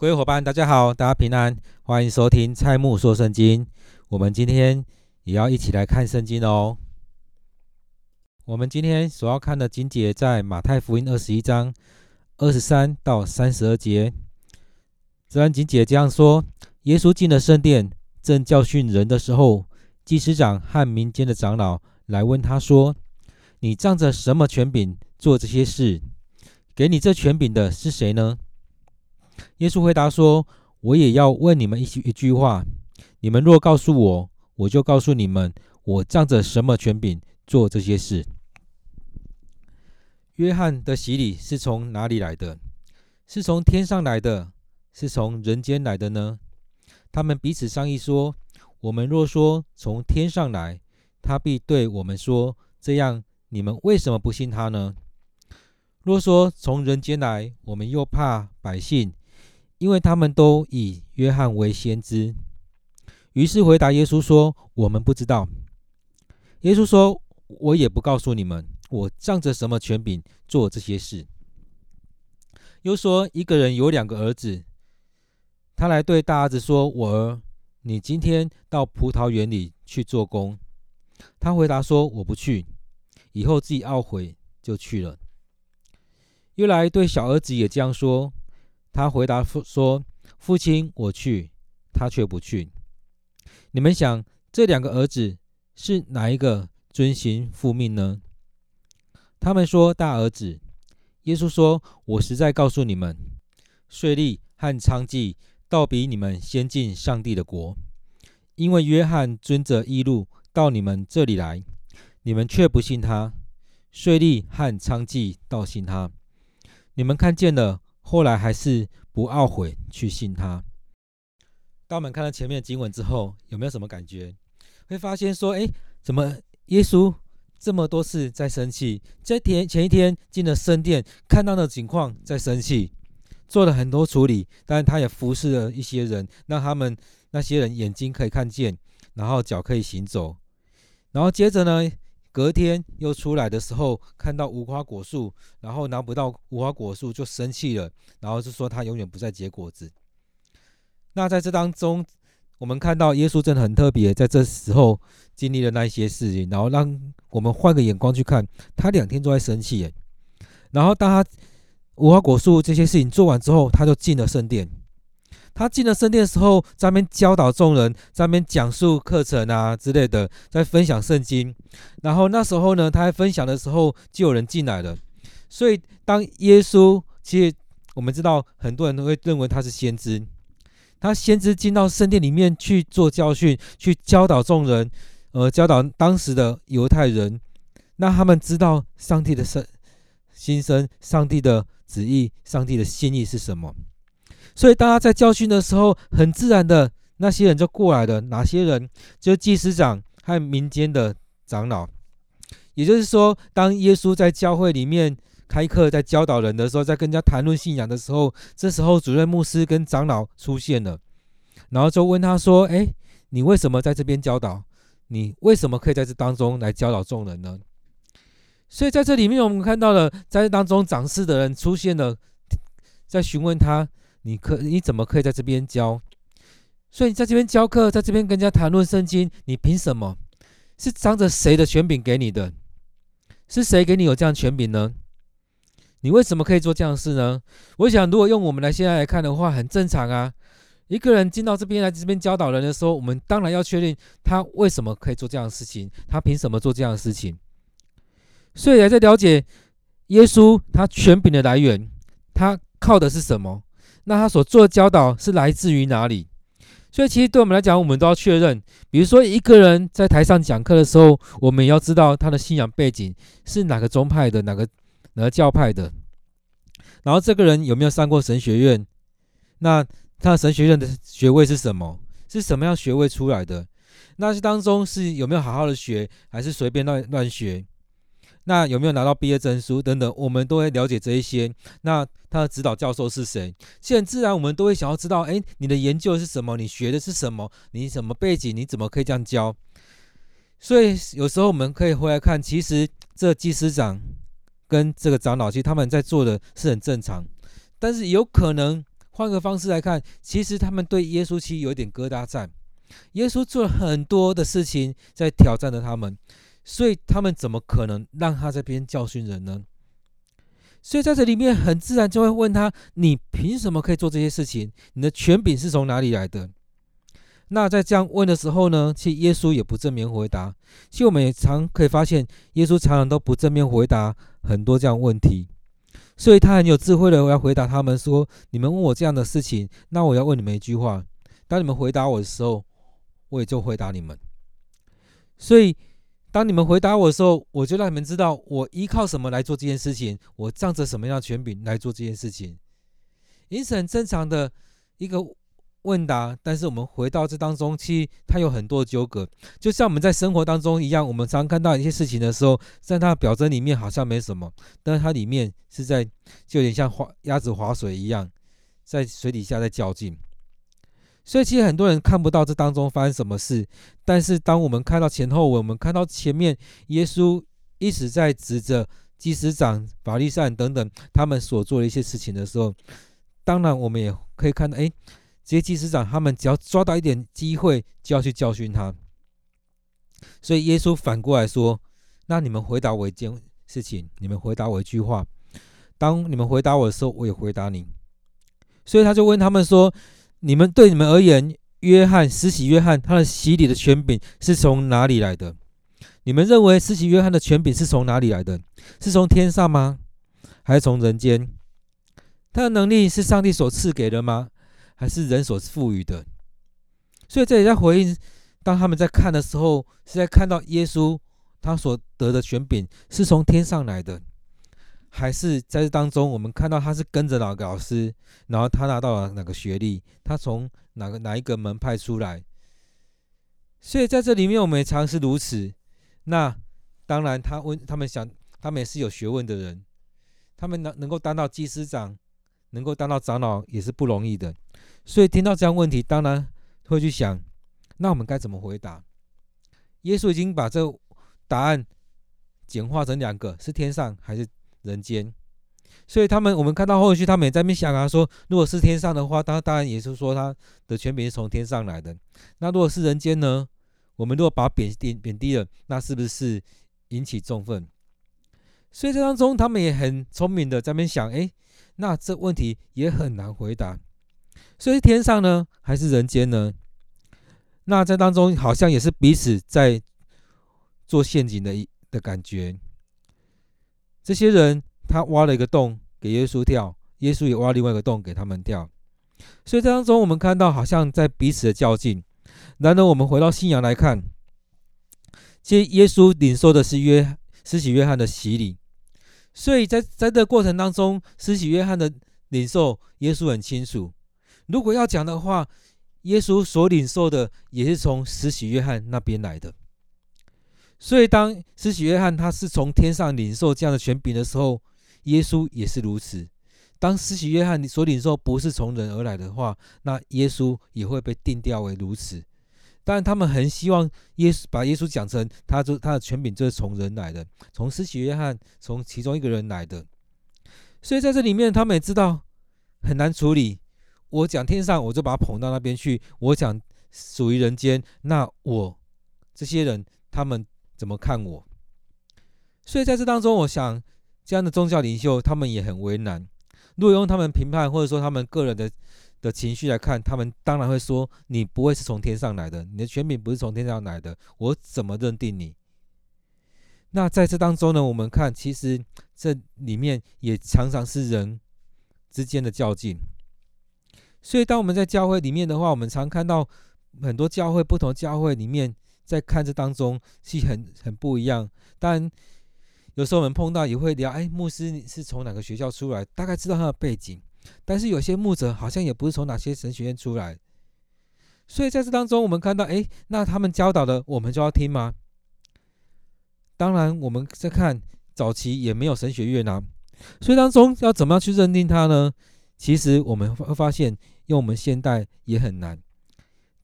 各位伙伴，大家好，大家平安，欢迎收听蔡木说圣经。我们今天也要一起来看圣经哦。我们今天所要看的经节在马太福音二十一章二十三到三十二节。这段经节这样说：耶稣进了圣殿，正教训人的时候，祭司长和民间的长老来问他说：“你仗着什么权柄做这些事？给你这权柄的是谁呢？”耶稣回答说：“我也要问你们一句一句话，你们若告诉我，我就告诉你们，我仗着什么权柄做这些事。”约翰的洗礼是从哪里来的？是从天上来的，是从人间来的呢？他们彼此商议说：“我们若说从天上来，他必对我们说：这样，你们为什么不信他呢？若说从人间来，我们又怕百姓。”因为他们都以约翰为先知，于是回答耶稣说：“我们不知道。”耶稣说：“我也不告诉你们，我仗着什么权柄做这些事。”又说：“一个人有两个儿子，他来对大儿子说：‘我儿，你今天到葡萄园里去做工。’他回答说：‘我不去。’以后自己懊悔，就去了。又来对小儿子也这样说。”他回答父说：“父亲，我去。”他却不去。你们想，这两个儿子是哪一个遵行父命呢？他们说：“大儿子。”耶稣说：“我实在告诉你们，税吏和娼妓倒比你们先进上帝的国，因为约翰遵着一路到你们这里来，你们却不信他；税吏和娼妓倒信他。你们看见了。”后来还是不懊悔去信他。当我们看到前面经文之后，有没有什么感觉？会发现说，哎，怎么耶稣这么多次在生气？在前前一天进了圣殿，看到的情况在生气，做了很多处理，但是他也服侍了一些人，让他们那些人眼睛可以看见，然后脚可以行走，然后接着呢？隔天又出来的时候，看到无花果树，然后拿不到无花果树就生气了，然后就说他永远不再结果子。那在这当中，我们看到耶稣真的很特别，在这时候经历了那一些事情，然后让我们换个眼光去看，他两天都在生气耶。然后当他无花果树这些事情做完之后，他就进了圣殿。他进了圣殿的时候，在那边教导众人，在那边讲述课程啊之类的，在分享圣经。然后那时候呢，他在分享的时候，就有人进来了。所以当耶稣，其实我们知道，很多人都会认为他是先知。他先知进到圣殿里面去做教训，去教导众人，呃，教导当时的犹太人，让他们知道上帝的圣心声、上帝的旨意、上帝的心意是什么。所以，当他在教训的时候，很自然的，那些人就过来了。哪些人？就是祭司长和民间的长老。也就是说，当耶稣在教会里面开课，在教导人的时候，在跟人家谈论信仰的时候，这时候主任牧师跟长老出现了，然后就问他说：“哎，你为什么在这边教导？你为什么可以在这当中来教导众人呢？”所以，在这里面，我们看到了在这当中掌事的人出现了，在询问他。你可你怎么可以在这边教？所以你在这边教课，在这边跟人家谈论圣经，你凭什么？是仗着谁的权柄给你的？是谁给你有这样权柄呢？你为什么可以做这样的事呢？我想，如果用我们来现在来看的话，很正常啊。一个人进到这边来这边教导人的时候，我们当然要确定他为什么可以做这样的事情，他凭什么做这样的事情？所以，来在了解耶稣他权柄的来源，他靠的是什么？那他所做的教导是来自于哪里？所以其实对我们来讲，我们都要确认。比如说，一个人在台上讲课的时候，我们也要知道他的信仰背景是哪个宗派的，哪个哪个教派的。然后这个人有没有上过神学院？那他的神学院的学位是什么？是什么样学位出来的？那这当中是有没有好好的学，还是随便乱乱学？那有没有拿到毕业证书等等，我们都会了解这一些。那他的指导教授是谁？现在自然我们都会想要知道，哎，你的研究是什么？你学的是什么？你什么背景？你怎么可以这样教？所以有时候我们可以回来看，其实这祭司长跟这个长老，其实他们在做的是很正常，但是有可能换个方式来看，其实他们对耶稣其实有一点疙瘩在。耶稣做了很多的事情在挑战着他们，所以他们怎么可能让他这边教训人呢？所以在这里面很自然就会问他：你凭什么可以做这些事情？你的权柄是从哪里来的？那在这样问的时候呢，其实耶稣也不正面回答。其实我们也常可以发现，耶稣常常都不正面回答很多这样问题。所以他很有智慧的，我要回答他们说：你们问我这样的事情，那我要问你们一句话：当你们回答我的时候，我也就回答你们。所以。当你们回答我的时候，我就让你们知道我依靠什么来做这件事情，我仗着什么样的权柄来做这件事情。因此，很正常的一个问答。但是，我们回到这当中，其实它有很多纠葛，就像我们在生活当中一样。我们常看到一些事情的时候，在它的表征里面好像没什么，但是它里面是在就有点像划鸭子划水一样，在水底下在较劲。所以其实很多人看不到这当中发生什么事，但是当我们看到前后文，我们看到前面耶稣一直在指着祭司长、法利赛等等他们所做的一些事情的时候，当然我们也可以看到，哎，这些祭司长他们只要抓到一点机会，就要去教训他。所以耶稣反过来说：“那你们回答我一件事情，你们回答我一句话。当你们回答我的时候，我也回答你。”所以他就问他们说。你们对你们而言，约翰施洗约翰他的洗礼的权柄是从哪里来的？你们认为施洗约翰的权柄是从哪里来的？是从天上吗？还是从人间？他的能力是上帝所赐给的吗？还是人所赋予的？所以这里在回应，当他们在看的时候，是在看到耶稣他所得的权柄是从天上来的。还是在这当中，我们看到他是跟着哪个老师，然后他拿到了哪个学历，他从哪个哪一个门派出来。所以在这里面，我们也常是如此。那当然，他问他们想，他们也是有学问的人，他们能能够当到祭司长，能够当到长老，也是不容易的。所以听到这样问题，当然会去想，那我们该怎么回答？耶稣已经把这答案简化成两个：是天上还是？人间，所以他们，我们看到后续，他们也在那边想啊，说如果是天上的话，当当然也是说他的权柄是从天上来的。那如果是人间呢？我们如果把贬低贬低了，那是不是引起众愤？所以这当中，他们也很聪明的在那边想，哎，那这问题也很难回答。所以天上呢，还是人间呢？那这当中好像也是彼此在做陷阱的一的感觉。这些人，他挖了一个洞给耶稣跳，耶稣也挖另外一个洞给他们跳。所以这当中，我们看到好像在彼此的较劲。然而，我们回到信仰来看，其实耶稣领受的是约施洗约翰的洗礼。所以在在这个过程当中，施洗约翰的领受，耶稣很清楚。如果要讲的话，耶稣所领受的也是从施洗约翰那边来的。所以，当施洗约翰他是从天上领受这样的权柄的时候，耶稣也是如此。当施洗约翰所领受不是从人而来的话，那耶稣也会被定调为如此。但，他们很希望耶稣把耶稣讲成他就他的权柄就是从人来的，从施洗约翰从其中一个人来的。所以在这里面，他们也知道很难处理。我讲天上，我就把他捧到那边去；我讲属于人间，那我这些人他们。怎么看我？所以在这当中，我想这样的宗教领袖他们也很为难。如果用他们评判或者说他们个人的的情绪来看，他们当然会说：“你不会是从天上来的，你的权柄不是从天上来的，我怎么认定你？”那在这当中呢，我们看其实这里面也常常是人之间的较劲。所以当我们在教会里面的话，我们常看到很多教会，不同教会里面。在看这当中是很很不一样，当然有时候我们碰到也会聊，哎，牧师你是从哪个学校出来？大概知道他的背景，但是有些牧者好像也不是从哪些神学院出来，所以在这当中我们看到，哎，那他们教导的我们就要听吗？当然我们在看早期也没有神学院啊，所以当中要怎么样去认定他呢？其实我们会发现用我们现代也很难。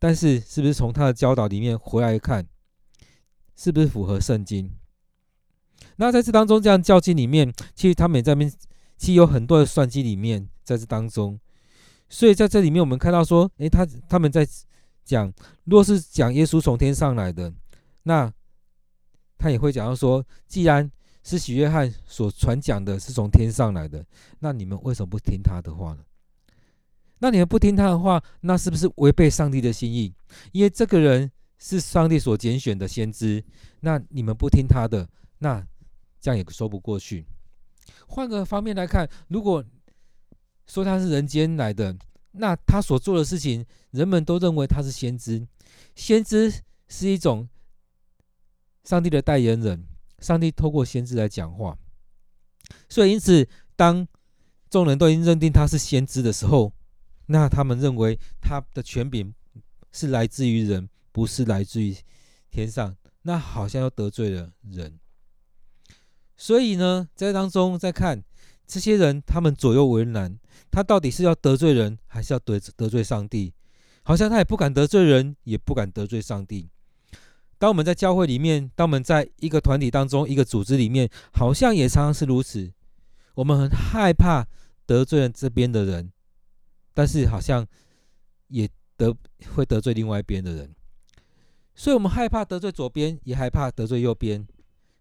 但是，是不是从他的教导里面回来看，是不是符合圣经？那在这当中这样较劲里面，其实他们也在面，其实有很多的算计里面在这当中。所以在这里面，我们看到说，诶，他他们在讲，若是讲耶稣从天上来的，那他也会讲到说，既然是许约翰所传讲的是从天上来的，那你们为什么不听他的话呢？那你们不听他的话，那是不是违背上帝的心意？因为这个人是上帝所拣选的先知，那你们不听他的，那这样也说不过去。换个方面来看，如果说他是人间来的，那他所做的事情，人们都认为他是先知。先知是一种上帝的代言人，上帝透过先知来讲话。所以，因此，当众人都已经认定他是先知的时候，那他们认为他的权柄是来自于人，不是来自于天上，那好像又得罪了人。所以呢，在当中再看这些人，他们左右为难，他到底是要得罪人，还是要得得罪上帝？好像他也不敢得罪人，也不敢得罪上帝。当我们在教会里面，当我们在一个团体当中、一个组织里面，好像也常常是如此。我们很害怕得罪了这边的人，但是好像也得会得罪另外一边的人。所以，我们害怕得罪左边，也害怕得罪右边。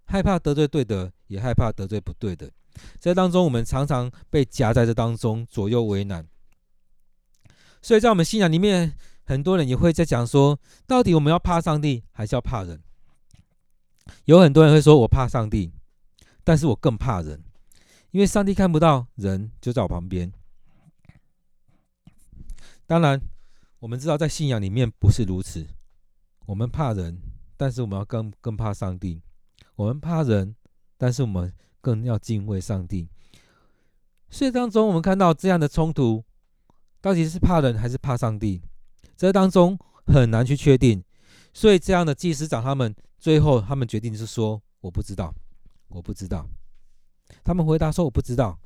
害怕得罪对的，也害怕得罪不对的，在当中我们常常被夹在这当中，左右为难。所以在我们信仰里面，很多人也会在讲说，到底我们要怕上帝，还是要怕人？有很多人会说，我怕上帝，但是我更怕人，因为上帝看不到，人就在我旁边。当然，我们知道在信仰里面不是如此，我们怕人，但是我们要更更怕上帝。我们怕人，但是我们更要敬畏上帝。所以当中，我们看到这样的冲突，到底是怕人还是怕上帝？这当中很难去确定。所以这样的祭司长他们最后他们决定是说：“我不知道，我不知道。”他们回答说：“我不知道。”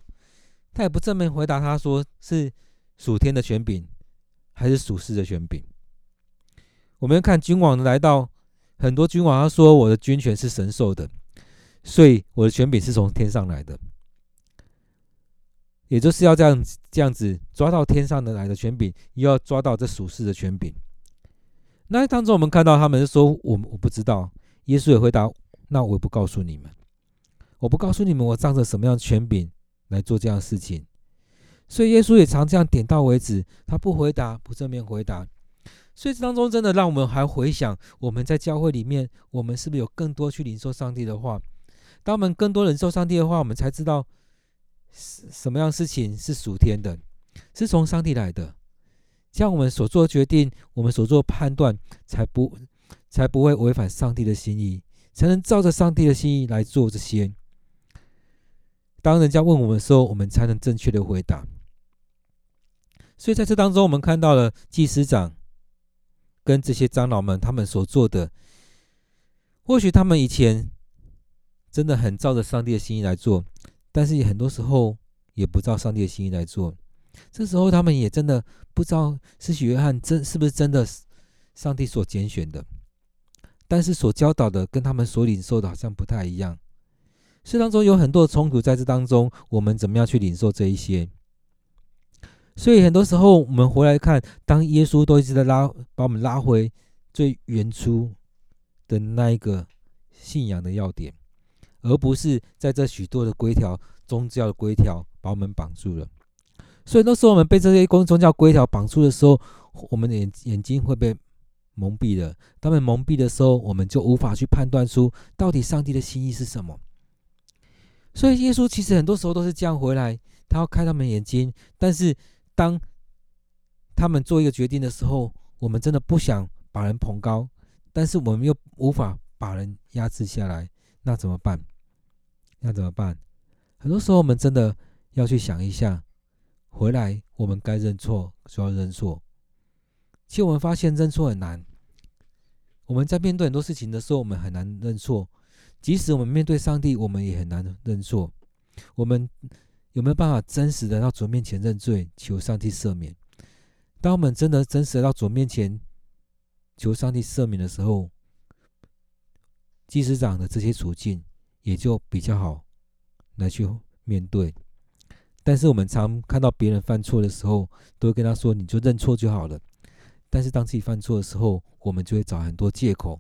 他也不正面回答，他说是属天的权柄还是属世的权柄。我们要看君王来到。很多君王他说：“我的军权是神授的，所以我的权柄是从天上来的，也就是要这样这样子抓到天上的来的权柄，又要抓到这属世的权柄。”那当中我们看到他们说：“我我不知道。”耶稣也回答：“那我也不告诉你们，我不告诉你们，我仗着什么样的权柄来做这样的事情。”所以耶稣也常这样点到为止，他不回答，不正面回答。所以这当中真的让我们还回想，我们在教会里面，我们是不是有更多去领受上帝的话？当我们更多领受上帝的话，我们才知道什么样事情是属天的，是从上帝来的。这样我们所做决定，我们所做判断，才不才不会违反上帝的心意，才能照着上帝的心意来做这些。当人家问我们的时候，我们才能正确的回答。所以在这当中，我们看到了祭司长。跟这些长老们他们所做的，或许他们以前真的很照着上帝的心意来做，但是也很多时候也不照上帝的心意来做。这时候他们也真的不知道是许约翰真是不是真的上帝所拣选的，但是所教导的跟他们所领受的好像不太一样。这当中有很多的冲突，在这当中，我们怎么样去领受这一些？所以很多时候，我们回来看，当耶稣都一直在拉，把我们拉回最原初的那一个信仰的要点，而不是在这许多的规条、宗教的规条把我们绑住了。所以那时候我们被这些公宗教规条绑住的时候，我们的眼眼睛会被蒙蔽了。当我们蒙蔽的时候，我们就无法去判断出到底上帝的心意是什么。所以耶稣其实很多时候都是这样回来，他要开他们眼睛，但是。当他们做一个决定的时候，我们真的不想把人捧高，但是我们又无法把人压制下来，那怎么办？那怎么办？很多时候，我们真的要去想一下，回来我们该认错就要认错。其实我们发现认错很难，我们在面对很多事情的时候，我们很难认错。即使我们面对上帝，我们也很难认错。我们。有没有办法真实的到主面前认罪，求上帝赦免？当我们真的真实的到主面前求上帝赦免的时候，祭司长的这些处境也就比较好来去面对。但是我们常看到别人犯错的时候，都会跟他说：“你就认错就好了。”但是当自己犯错的时候，我们就会找很多借口。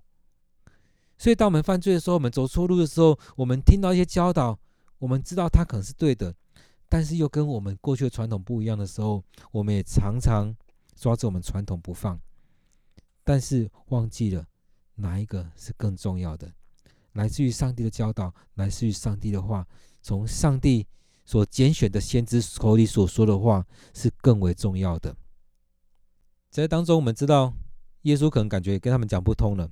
所以当我们犯罪的时候，我们走错路的时候，我们听到一些教导，我们知道他可能是对的，但是又跟我们过去的传统不一样的时候，我们也常常抓着我们传统不放，但是忘记了哪一个是更重要的。来自于上帝的教导，来自于上帝的话，从上帝所拣选的先知口里所说的话是更为重要的。在当中，我们知道耶稣可能感觉跟他们讲不通了，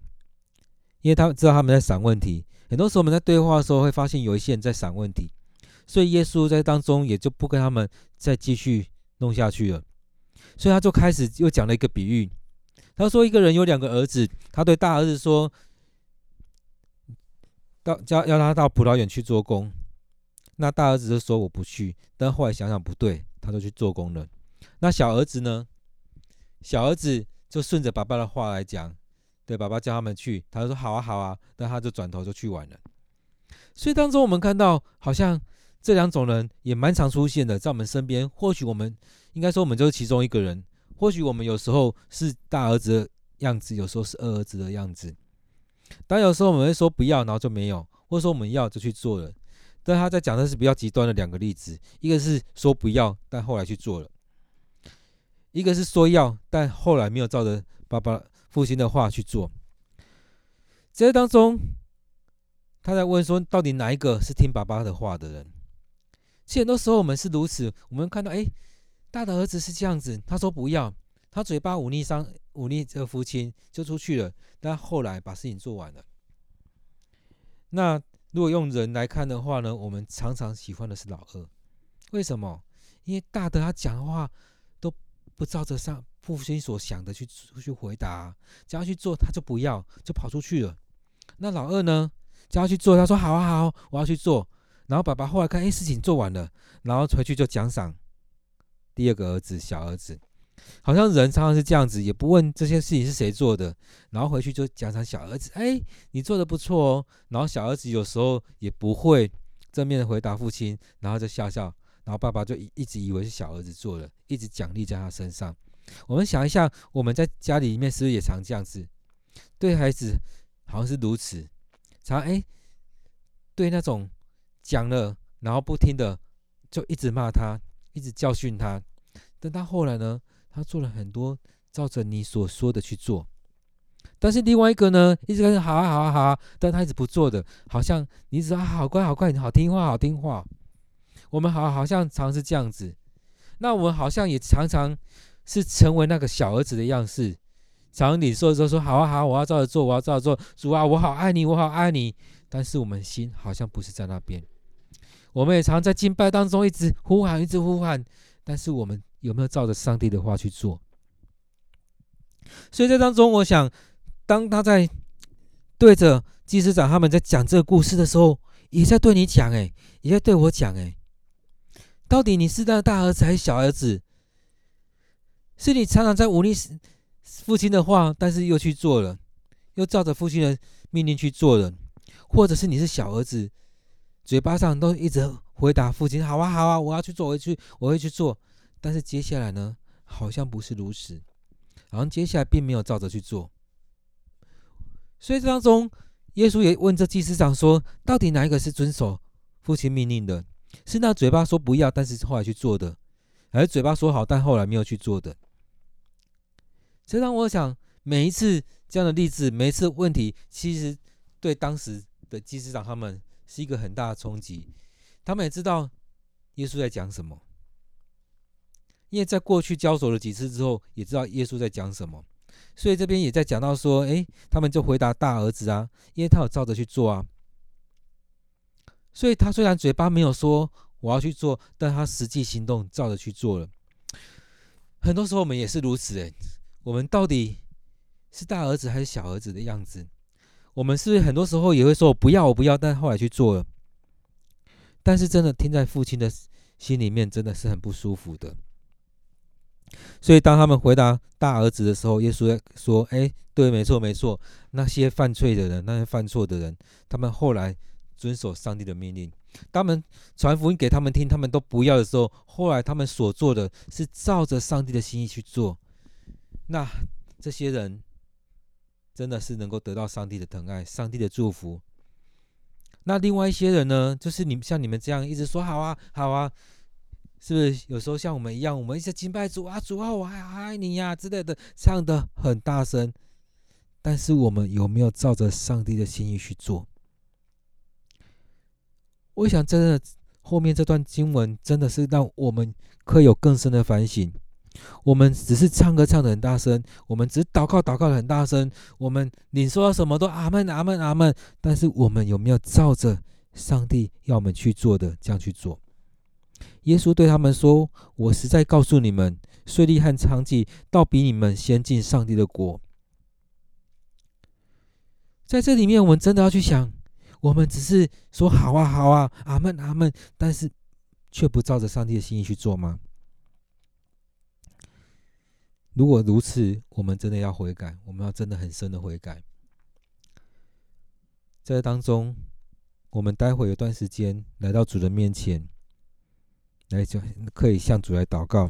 因为他知道他们在闪问题。很多时候我们在对话的时候会发现有一些人在闪问题，所以耶稣在当中也就不跟他们再继续弄下去了。所以他就开始又讲了一个比喻，他说一个人有两个儿子，他对大儿子说。到叫要他到葡萄园去做工，那大儿子就说我不去，但后来想想不对，他就去做工了。那小儿子呢？小儿子就顺着爸爸的话来讲，对，爸爸叫他们去，他就说好啊好啊，但他就转头就去玩了。所以当中我们看到，好像这两种人也蛮常出现的，在我们身边。或许我们应该说我们就是其中一个人，或许我们有时候是大儿子的样子，有时候是二儿子的样子。当有时候我们会说不要，然后就没有，或者说我们要就去做了。但他在讲的是比较极端的两个例子，一个是说不要，但后来去做了；一个是说要，但后来没有照着爸爸父亲的话去做。这当中，他在问说，到底哪一个是听爸爸的话的人？其实很多时候我们是如此，我们看到，哎，大的儿子是这样子，他说不要，他嘴巴忤逆上。忤逆这个父亲就出去了，但后来把事情做完了。那如果用人来看的话呢，我们常常喜欢的是老二，为什么？因为大的他讲的话都不照着上父亲所想的去去回答，只要去做他就不要，就跑出去了。那老二呢，只要去做，他说好啊好，我要去做。然后爸爸后来看，哎，事情做完了，然后回去就奖赏第二个儿子，小儿子。好像人常常是这样子，也不问这些事情是谁做的，然后回去就奖赏小儿子，哎，你做的不错哦。然后小儿子有时候也不会正面的回答父亲，然后就笑笑，然后爸爸就一一直以为是小儿子做的，一直奖励在他身上。我们想一下，我们在家里面是不是也常这样子？对孩子好像是如此，常哎，对那种讲了然后不听的，就一直骂他，一直教训他。但他后来呢？他做了很多，照着你所说的去做，但是另外一个呢，一直跟好啊好啊好啊，但他一直不做的，好像你只说啊好乖好乖，你好听话好听话。我们好好像常是这样子，那我们好像也常常是成为那个小儿子的样式，常你说说说好啊好，我要照着做，我要照着做，主啊我好爱你，我好爱你，但是我们心好像不是在那边。我们也常在敬拜当中一直呼喊，一直呼喊，但是我们。有没有照着上帝的话去做？所以在当中，我想，当他在对着祭司长他们在讲这个故事的时候，也在对你讲，哎，也在对我讲，哎，到底你是那大儿子还是小儿子？是你常常在忤逆父亲的话，但是又去做了，又照着父亲的命令去做了，或者是你是小儿子，嘴巴上都一直回答父亲：“好啊，好啊，我要去做，我会去，我会去做。”但是接下来呢，好像不是如此，好像接下来并没有照着去做。所以这当中，耶稣也问这祭司长说：“到底哪一个是遵守父亲命令的？是那嘴巴说不要，但是后来去做的，还是嘴巴说好，但后来没有去做的？”这让我想，每一次这样的例子，每一次问题，其实对当时的祭司长他们是一个很大的冲击。他们也知道耶稣在讲什么。因为在过去交手了几次之后，也知道耶稣在讲什么，所以这边也在讲到说，哎，他们就回答大儿子啊，因为他有照着去做啊，所以他虽然嘴巴没有说我要去做，但他实际行动照着去做了。很多时候我们也是如此，哎，我们到底是大儿子还是小儿子的样子？我们是是很多时候也会说我不要，我不要，但后来去做了？但是真的听在父亲的心里面，真的是很不舒服的。所以，当他们回答大儿子的时候，耶稣说：“哎，对，没错，没错。那些犯罪的人，那些犯错的人，他们后来遵守上帝的命令，他们传福音给他们听，他们都不要的时候，后来他们所做的是照着上帝的心意去做。那这些人真的是能够得到上帝的疼爱、上帝的祝福。那另外一些人呢，就是你像你们这样一直说好啊好啊，是不是？有时候像我们一样，我们一直敬拜主啊主啊，我还爱你呀、之类的，唱得很大声，但是我们有没有照着上帝的心意去做？我想，真的后面这段经文真的是让我们可以有更深的反省。我们只是唱歌唱得很大声，我们只是祷告祷告的很大声，我们你说什么都阿门阿门阿门。但是我们有没有照着上帝要我们去做的这样去做？耶稣对他们说：“我实在告诉你们，税吏和娼妓倒比你们先进上帝的国。”在这里面，我们真的要去想。我们只是说好啊好啊，阿门阿门，但是却不照着上帝的心意去做吗？如果如此，我们真的要悔改，我们要真的很深的悔改。在当中，我们待会有段时间来到主的面前，来就可以向主来祷告。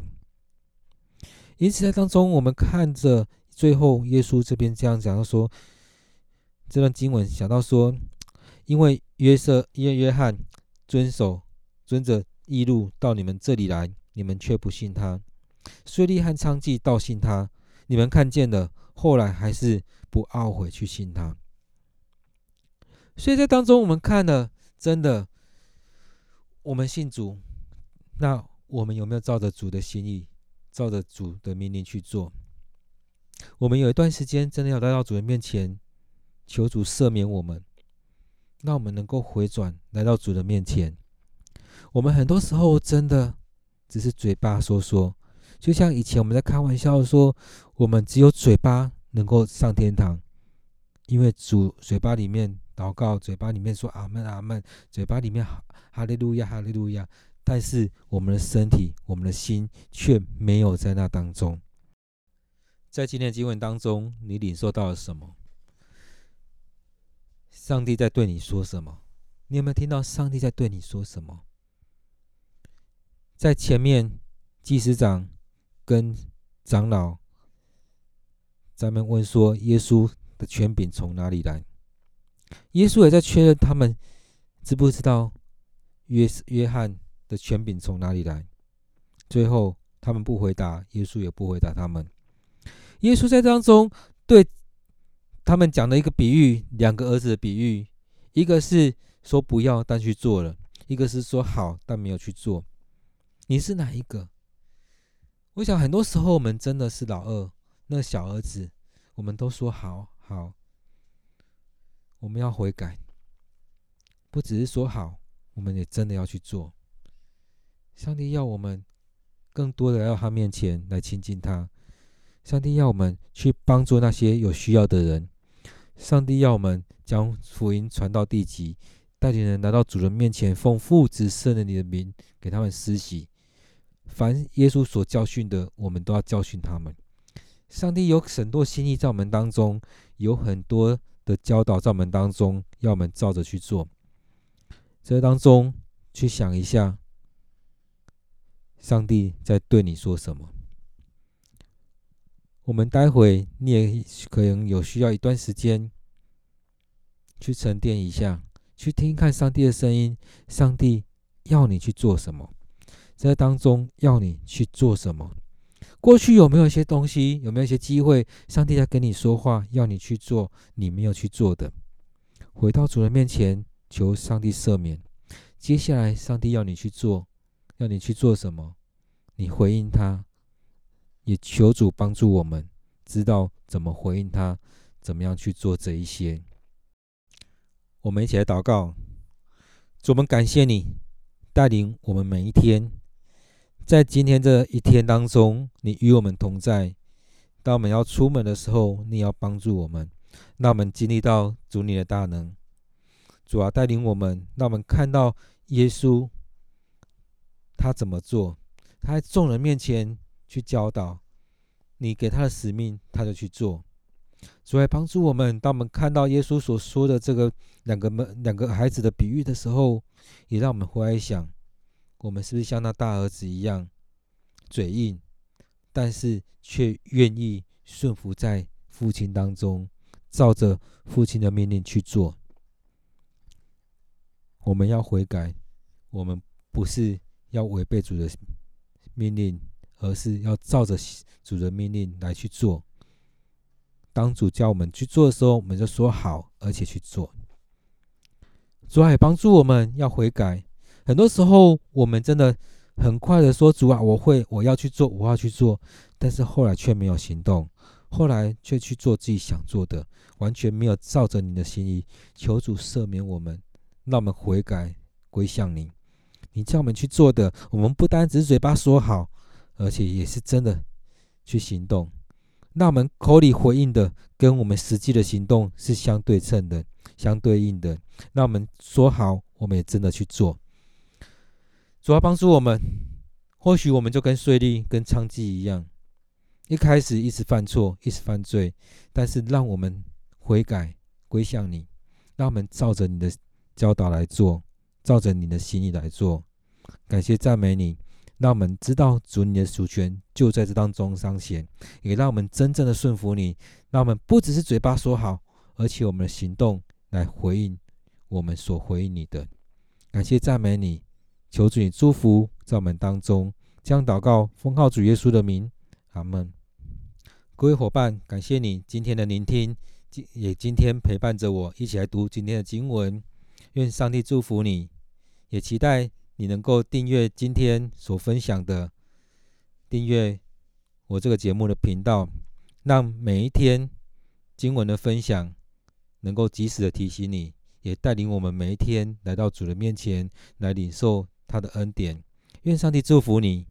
因此，在当中，我们看着最后耶稣这边这样讲到说，这段经文想到说。因为约瑟、约约翰遵守、遵着义路到你们这里来，你们却不信他；税吏和娼妓倒信他，你们看见了，后来还是不懊悔去信他。所以在当中，我们看了，真的，我们信主，那我们有没有照着主的心意，照着主的命令去做？我们有一段时间，真的要来到主的面前，求主赦免我们。让我们能够回转来到主的面前。我们很多时候真的只是嘴巴说说，就像以前我们在开玩笑说，我们只有嘴巴能够上天堂，因为主嘴巴里面祷告，嘴巴里面说阿门阿门，嘴巴里面哈利路亚哈利路亚，但是我们的身体、我们的心却没有在那当中。在今天的经文当中，你领受到了什么？上帝在对你说什么？你有没有听到上帝在对你说什么？在前面，祭司长跟长老咱们问说：“耶稣的权柄从哪里来？”耶稣也在确认他们知不知道约约翰的权柄从哪里来。最后，他们不回答，耶稣也不回答他们。耶稣在当中对。他们讲了一个比喻，两个儿子的比喻，一个是说不要但去做了，一个是说好但没有去做。你是哪一个？我想很多时候我们真的是老二，那小儿子，我们都说好好，我们要悔改，不只是说好，我们也真的要去做。上帝要我们更多的来到他面前来亲近他，上帝要我们去帮助那些有需要的人。上帝要我们将福音传到地极，带领人来到主人面前，奉父子圣灵的名给他们施洗。凡耶稣所教训的，我们都要教训他们。上帝有很多心意在我们当中，有很多的教导在我们当中，要我们照着去做。这当中去想一下，上帝在对你说什么？我们待会你也可能有需要一段时间去沉淀一下，去听看上帝的声音。上帝要你去做什么？在当中要你去做什么？过去有没有一些东西？有没有一些机会？上帝在跟你说话，要你去做你没有去做的？回到主人面前，求上帝赦免。接下来，上帝要你去做，要你去做什么？你回应他。也求主帮助我们，知道怎么回应他，怎么样去做这一些。我们一起来祷告，主，我们感谢你带领我们每一天，在今天这一天当中，你与我们同在。当我们要出门的时候，你要帮助我们，让我们经历到主你的大能。主啊，带领我们，让我们看到耶稣他怎么做，他在众人面前。去教导你给他的使命，他就去做。主来帮助我们。当我们看到耶稣所说的这个两个门两个孩子的比喻的时候，也让我们回来想，我们是不是像那大儿子一样，嘴硬，但是却愿意顺服在父亲当中，照着父亲的命令去做。我们要悔改，我们不是要违背主的命令，而是要照着主的命令来去做。当主叫我们去做的时候，我们就说好，而且去做。主啊，也帮助我们要悔改。很多时候，我们真的很快的说：“主啊，我会，我要去做，我要去做。”但是后来却没有行动，后来却去做自己想做的，完全没有照着你的心意。求主赦免我们，让我们悔改归向你。你叫我们去做的，我们不单只是嘴巴说好，而且也是真的去行动。那我们口里回应的，跟我们实际的行动是相对称的、相对应的。那我们说好，我们也真的去做。主要帮助我们，或许我们就跟税吏、跟娼妓一样，一开始一直犯错、一直犯罪，但是让我们悔改归向你，让我们照着你的教导来做。照着你的心意来做，感谢赞美你，让我们知道主你的主权就在这当中彰显，也让我们真正的顺服你，让我们不只是嘴巴说好，而且我们的行动来回应我们所回应你的。感谢赞美你，求主你祝福在我们当中，将祷告奉靠主耶稣的名，阿门。各位伙伴，感谢你今天的聆听，今也今天陪伴着我一起来读今天的经文，愿上帝祝福你。也期待你能够订阅今天所分享的，订阅我这个节目的频道，让每一天经文的分享能够及时的提醒你，也带领我们每一天来到主的面前来领受他的恩典。愿上帝祝福你。